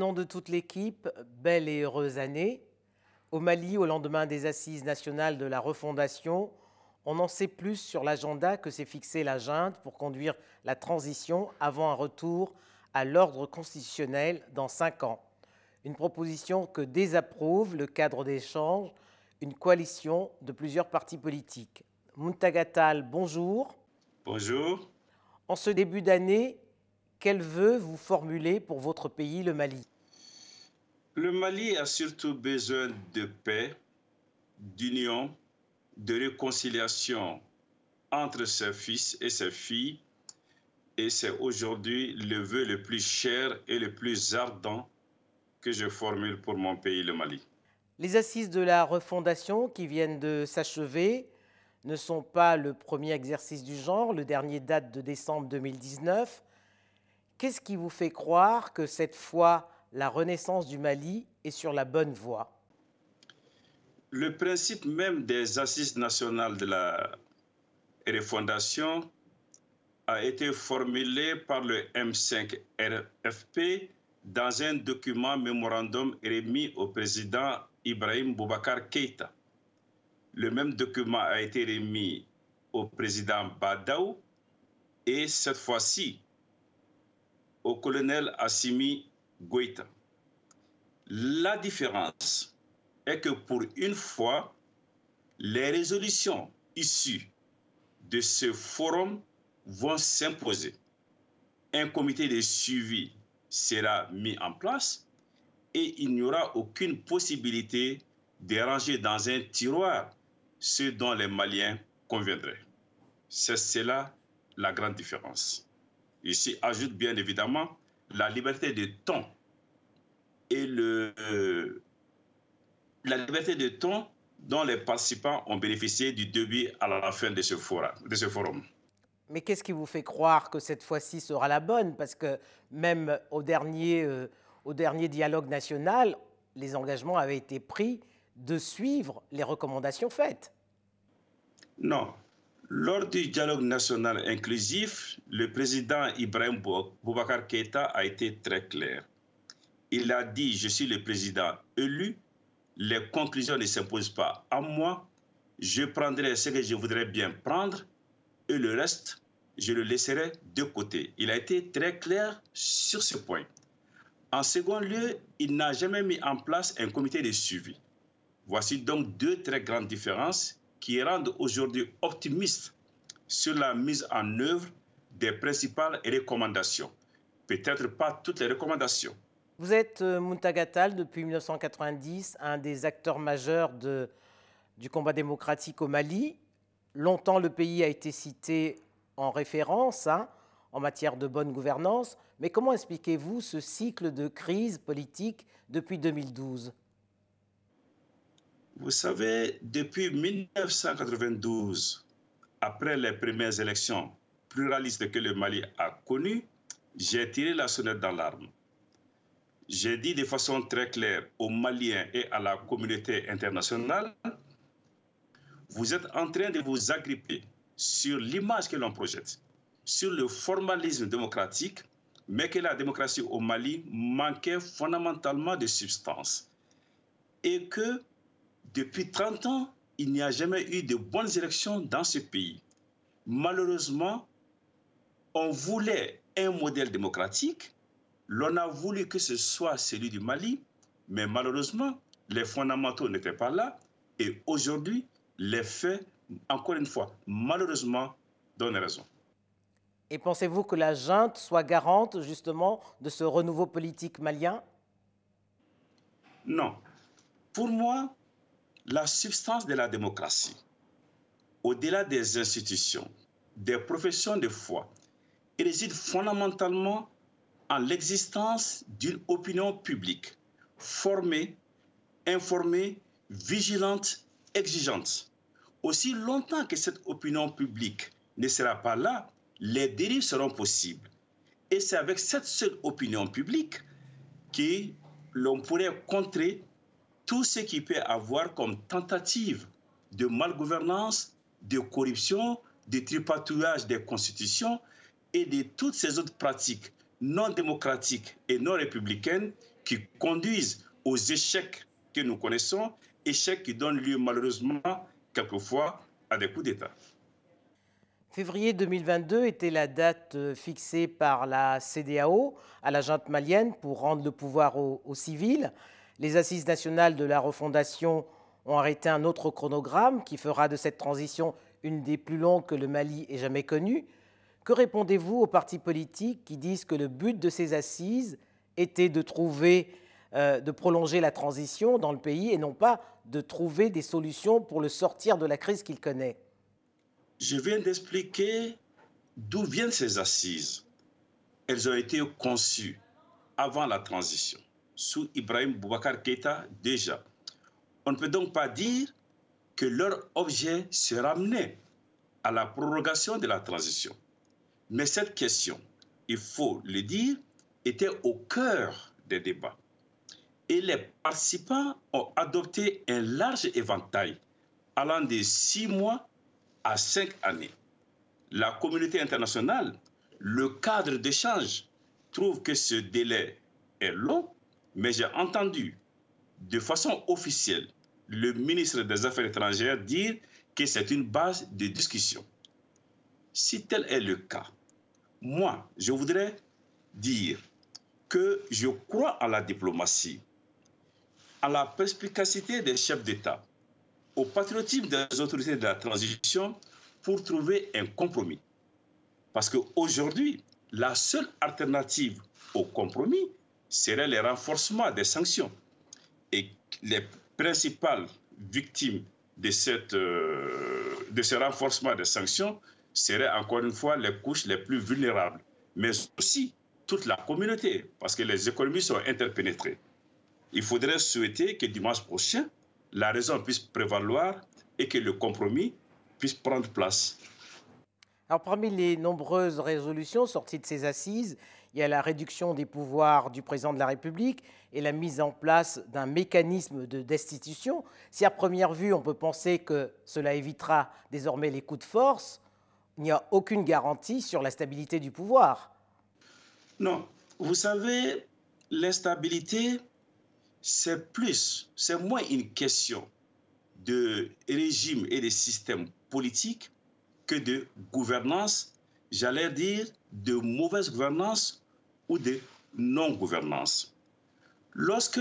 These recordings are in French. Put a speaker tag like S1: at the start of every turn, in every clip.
S1: nom de toute l'équipe, belle et heureuse année. Au Mali, au lendemain des assises nationales de la refondation, on en sait plus sur l'agenda que s'est fixé la junte pour conduire la transition avant un retour à l'ordre constitutionnel dans cinq ans. Une proposition que désapprouve le cadre d'échange, une coalition de plusieurs partis politiques. Muntagatal, bonjour.
S2: Bonjour.
S1: En ce début d'année, quel vœu vous formulez pour votre pays, le Mali?
S2: Le Mali a surtout besoin de paix, d'union, de réconciliation entre ses fils et ses filles. Et c'est aujourd'hui le vœu le plus cher et le plus ardent que je formule pour mon pays, le Mali.
S1: Les assises de la refondation qui viennent de s'achever ne sont pas le premier exercice du genre. Le dernier date de décembre 2019. Qu'est-ce qui vous fait croire que cette fois, la renaissance du Mali est sur la bonne voie
S2: Le principe même des assises nationales de la refondation a été formulé par le M5-RFP dans un document mémorandum remis au président Ibrahim Boubacar Keïta. Le même document a été remis au président Badaou et cette fois-ci au colonel Assimi Goïta. La différence est que pour une fois, les résolutions issues de ce forum vont s'imposer. Un comité de suivi sera mis en place et il n'y aura aucune possibilité de ranger dans un tiroir ce dont les Maliens conviendraient. C'est cela la grande différence. Ici ajoute bien évidemment la liberté de ton et le, euh, la liberté de ton dont les participants ont bénéficié du début à la fin de ce, forum.
S1: Mais qu'est-ce qui vous fait croire que cette fois-ci sera la bonne? Parce que même au dernier, euh, au dernier dialogue national, les engagements avaient été pris de suivre les recommandations faites.
S2: Non, lors du dialogue national inclusif, le président Ibrahim Boubacar Keïta a été très clair. Il a dit, je suis le président élu, les conclusions ne s'imposent pas à moi, je prendrai ce que je voudrais bien prendre et le reste, je le laisserai de côté. Il a été très clair sur ce point. En second lieu, il n'a jamais mis en place un comité de suivi. Voici donc deux très grandes différences qui rendent aujourd'hui optimistes sur la mise en œuvre des principales recommandations. Peut-être pas toutes les recommandations.
S1: Vous êtes, euh, Muntagatal, depuis 1990, un des acteurs majeurs du combat démocratique au Mali. Longtemps, le pays a été cité en référence hein, en matière de bonne gouvernance. Mais comment expliquez-vous ce cycle de crise politique depuis 2012
S2: vous savez, depuis 1992, après les premières élections pluralistes que le Mali a connues, j'ai tiré la sonnette d'alarme. J'ai dit de façon très claire aux Maliens et à la communauté internationale, vous êtes en train de vous agripper sur l'image que l'on projette, sur le formalisme démocratique, mais que la démocratie au Mali manquait fondamentalement de substance. Et que depuis 30 ans, il n'y a jamais eu de bonnes élections dans ce pays. Malheureusement, on voulait un modèle démocratique, l'on a voulu que ce soit celui du Mali, mais malheureusement, les fondamentaux n'étaient pas là. Et aujourd'hui, les faits, encore une fois, malheureusement, donnent raison.
S1: Et pensez-vous que la junte soit garante justement de ce renouveau politique malien?
S2: Non. Pour moi, la substance de la démocratie, au-delà des institutions, des professions de foi, réside fondamentalement en l'existence d'une opinion publique formée, informée, vigilante, exigeante. Aussi longtemps que cette opinion publique ne sera pas là, les dérives seront possibles. Et c'est avec cette seule opinion publique que l'on pourrait contrer tout ce qui peut avoir comme tentative de malgouvernance, de corruption, de tripatouillage des constitutions et de toutes ces autres pratiques non démocratiques et non républicaines qui conduisent aux échecs que nous connaissons, échecs qui donnent lieu malheureusement quelquefois à des coups d'État.
S1: Février 2022 était la date euh, fixée par la CDAO à la junte malienne pour rendre le pouvoir aux, civils. Les assises nationales de la refondation ont arrêté un autre chronogramme qui fera de cette transition une des plus longues que le Mali ait jamais connues. Que répondez-vous aux partis politiques qui disent que le but de ces assises était de trouver, euh, de prolonger la transition dans le pays et non pas de trouver des solutions pour le sortir de la crise qu'il connaît?
S2: Je viens d'expliquer d'où viennent ces assises. Elles ont été conçues avant la transition, sous Ibrahim Boubacar Keïta déjà. On ne peut donc pas dire que leur objet se ramenait à la prorogation de la transition. Mais cette question, il faut le dire, était au cœur des débats. Et les participants ont adopté un large éventail allant de six mois à cinq années. La communauté internationale, le cadre d'échange, trouve que ce délai est long, mais j'ai entendu de façon officielle le ministre des Affaires étrangères dire que c'est une base de discussion. Si tel est le cas, moi, je voudrais dire que je crois à la diplomatie, à la perspicacité des chefs d'État, au patriotisme des autorités de la transition pour trouver un compromis. Parce qu'aujourd'hui, la seule alternative au compromis serait le renforcement des sanctions. Et les principales victimes de, cette, euh, de ce renforcement des sanctions seraient encore une fois les couches les plus vulnérables, mais aussi toute la communauté, parce que les économies sont interpénétrées. Il faudrait souhaiter que dimanche prochain, la raison puisse prévaloir et que le compromis puisse prendre place.
S1: Alors, parmi les nombreuses résolutions sorties de ces assises, il y a la réduction des pouvoirs du président de la République et la mise en place d'un mécanisme de destitution. Si à première vue on peut penser que cela évitera désormais les coups de force, il n'y a aucune garantie sur la stabilité du pouvoir.
S2: Non, vous savez, l'instabilité, c'est plus, c'est moins une question de régime et de système politique que de gouvernance, j'allais dire de mauvaise gouvernance ou de non-gouvernance. Lorsque,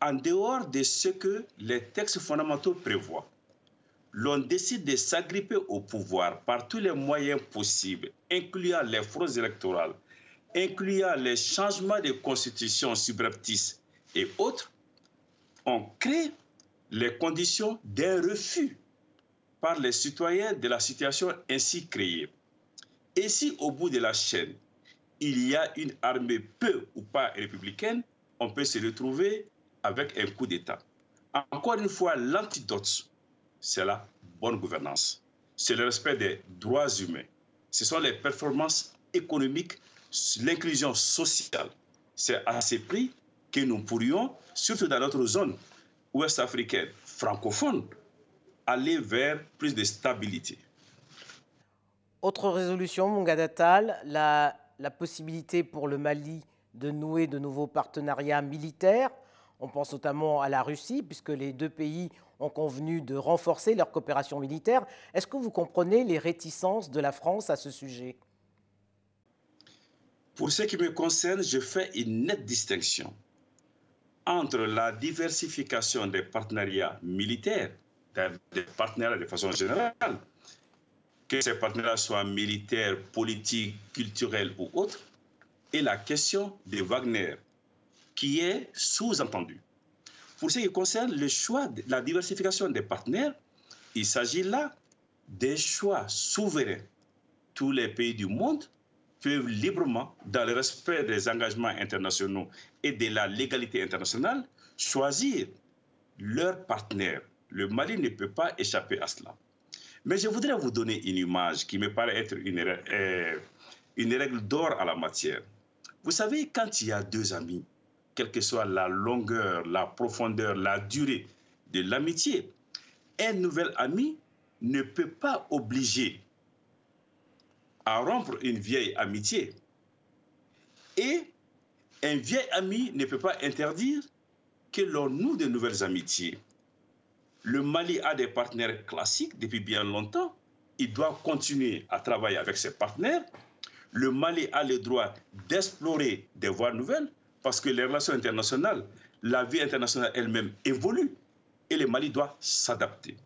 S2: en dehors de ce que les textes fondamentaux prévoient, l'on décide de s'agripper au pouvoir par tous les moyens possibles, incluant les fraudes électorales, incluant les changements de constitution subreptices et autres, on crée les conditions d'un refus par les citoyens de la situation ainsi créée. Et si au bout de la chaîne, il y a une armée peu ou pas républicaine, on peut se retrouver avec un coup d'État. Encore une fois, l'antidote, c'est la bonne gouvernance, c'est le respect des droits humains, ce sont les performances économiques, l'inclusion sociale. C'est à ces prix que nous pourrions, surtout dans notre zone ouest africaine francophone, aller vers plus de stabilité.
S1: Autre résolution, Mongadatal, la, la possibilité pour le Mali de nouer de nouveaux partenariats militaires. On pense notamment à la Russie, puisque les deux pays ont convenu de renforcer leur coopération militaire. Est-ce que vous comprenez les réticences de la France à ce sujet?
S2: Pour ce qui me concerne, je fais une nette distinction entre la diversification des partenariats militaires, des partenariats de façon générale, que ces partenariats soient militaires, politiques, culturels ou autres, et la question de Wagner, qui est sous-entendue. Pour ce qui concerne le choix la diversification des partenaires, il s'agit là des choix souverains. Tous les pays du monde peuvent librement, dans le respect des engagements internationaux et de la légalité internationale, choisir leur partenaire. Le Mali ne peut pas échapper à cela. Mais je voudrais vous donner une image qui me paraît être une, euh, une règle d'or à la matière. Vous savez, quand il y a deux amis, quelle que soit la longueur, la profondeur, la durée de l'amitié, un nouvel ami ne peut pas obliger à rompre une vieille amitié. Et Un vieil ami ne peut pas interdire que l'on noue de nouvelles amitiés. Le Mali a des partenaires classiques depuis bien longtemps. Il doit continuer à travailler avec ses partenaires. Le Mali a le droit d'explorer des voies nouvelles parce que les relations internationales, la vie internationale elle-même évolue et le Mali doit s'adapter.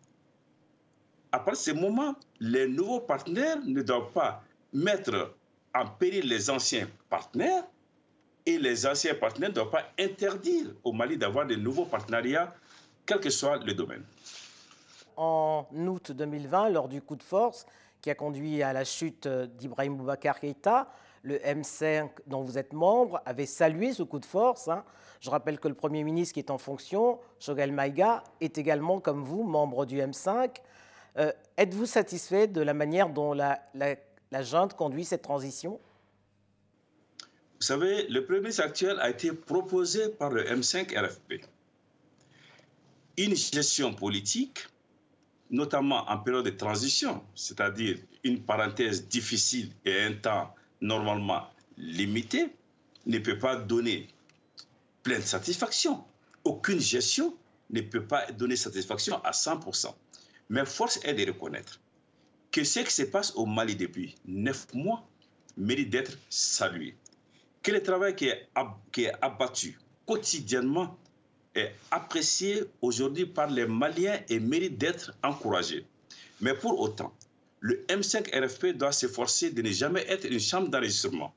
S2: À partir de ce moment, les nouveaux partenaires ne doivent pas mettre en péril les anciens partenaires et les anciens partenaires ne doivent pas interdire au Mali d'avoir de nouveaux partenariats, quel que soit le domaine.
S1: En août 2020, lors du coup de force qui a conduit à la chute d'Ibrahim Boubacar Keïta, le M5 dont vous êtes membre avait salué ce coup de force. Hein. Je rappelle que le Premier ministre qui est en fonction, Shogel Maïga, est également, comme vous, membre du M5. Euh, êtes-vous satisfait de la manière dont la, la, junte conduit cette transition?
S2: Vous savez, le Premier ministre actuel a été proposé par le M5 RFP. Une gestion politique, notamment en période de transition, c'est-à-dire une parenthèse difficile et un temps normalement limité, ne peut pas donner pleine satisfaction. Aucune gestion ne peut pas donner satisfaction à 100%. Mais force est de reconnaître que ce qui se passe au Mali depuis neuf mois mérite d'être salué. Que le travail qui est, qui est abattu quotidiennement est apprécié aujourd'hui par les Maliens et mérite d'être encouragé. Mais pour autant, le M5 RFP doit s'efforcer de ne jamais être une chambre d'enregistrement,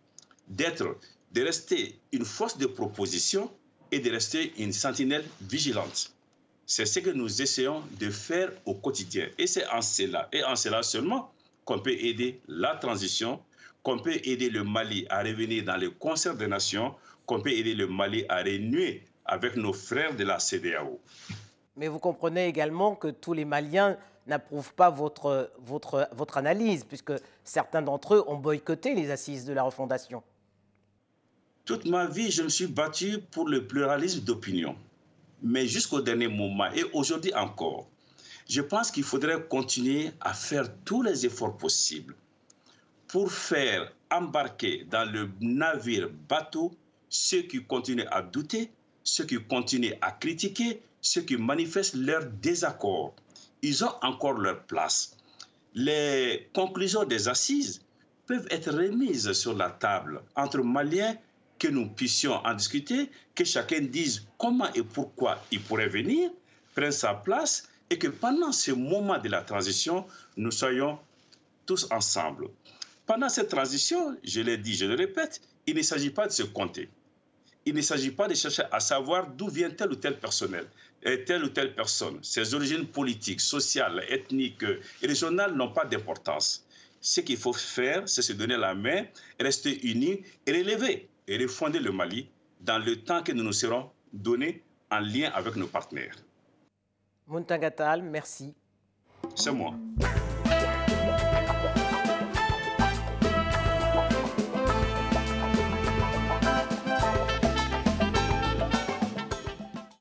S2: d'être, de rester une force de proposition et de rester une sentinelle vigilante. C'est ce que nous essayons de faire au quotidien. Et c'est en cela, et en cela seulement, qu'on peut aider la transition, qu'on peut aider le Mali à revenir dans le concert des nations, qu'on peut aider le Mali à renouer avec nos frères de la CDAO.
S1: Mais vous comprenez également que tous les Maliens n'approuvent pas votre, votre, votre analyse, puisque certains d'entre eux ont boycotté les assises de la refondation.
S2: Toute ma vie, je me suis battu pour le pluralisme d'opinion mais jusqu'au dernier moment et aujourd'hui encore, je pense qu'il faudrait continuer à faire tous les efforts possibles pour faire embarquer dans le navire bateau ceux qui continuent à douter, ceux qui continuent à critiquer, ceux qui manifestent leur désaccord. Ils ont encore leur place. Les conclusions des assises peuvent être remises sur la table entre Maliens que nous puissions en discuter, que chacun dise comment et pourquoi il pourrait venir, prenne sa place et que pendant ce moment de la transition, nous soyons tous ensemble. Pendant cette transition, je l'ai dit, je le répète, il ne s'agit pas de se compter. Il ne s'agit pas de chercher à savoir d'où vient tel ou tel personnel, telle ou telle personne. Ses origines politiques, sociales, ethniques et régionales n'ont pas d'importance. Ce qu'il faut faire, c'est se donner la main, rester unis et relever et refonder le Mali dans le temps que nous nous serons donnés en lien avec nos partenaires.
S1: Muntagatal, merci.
S2: C'est moi.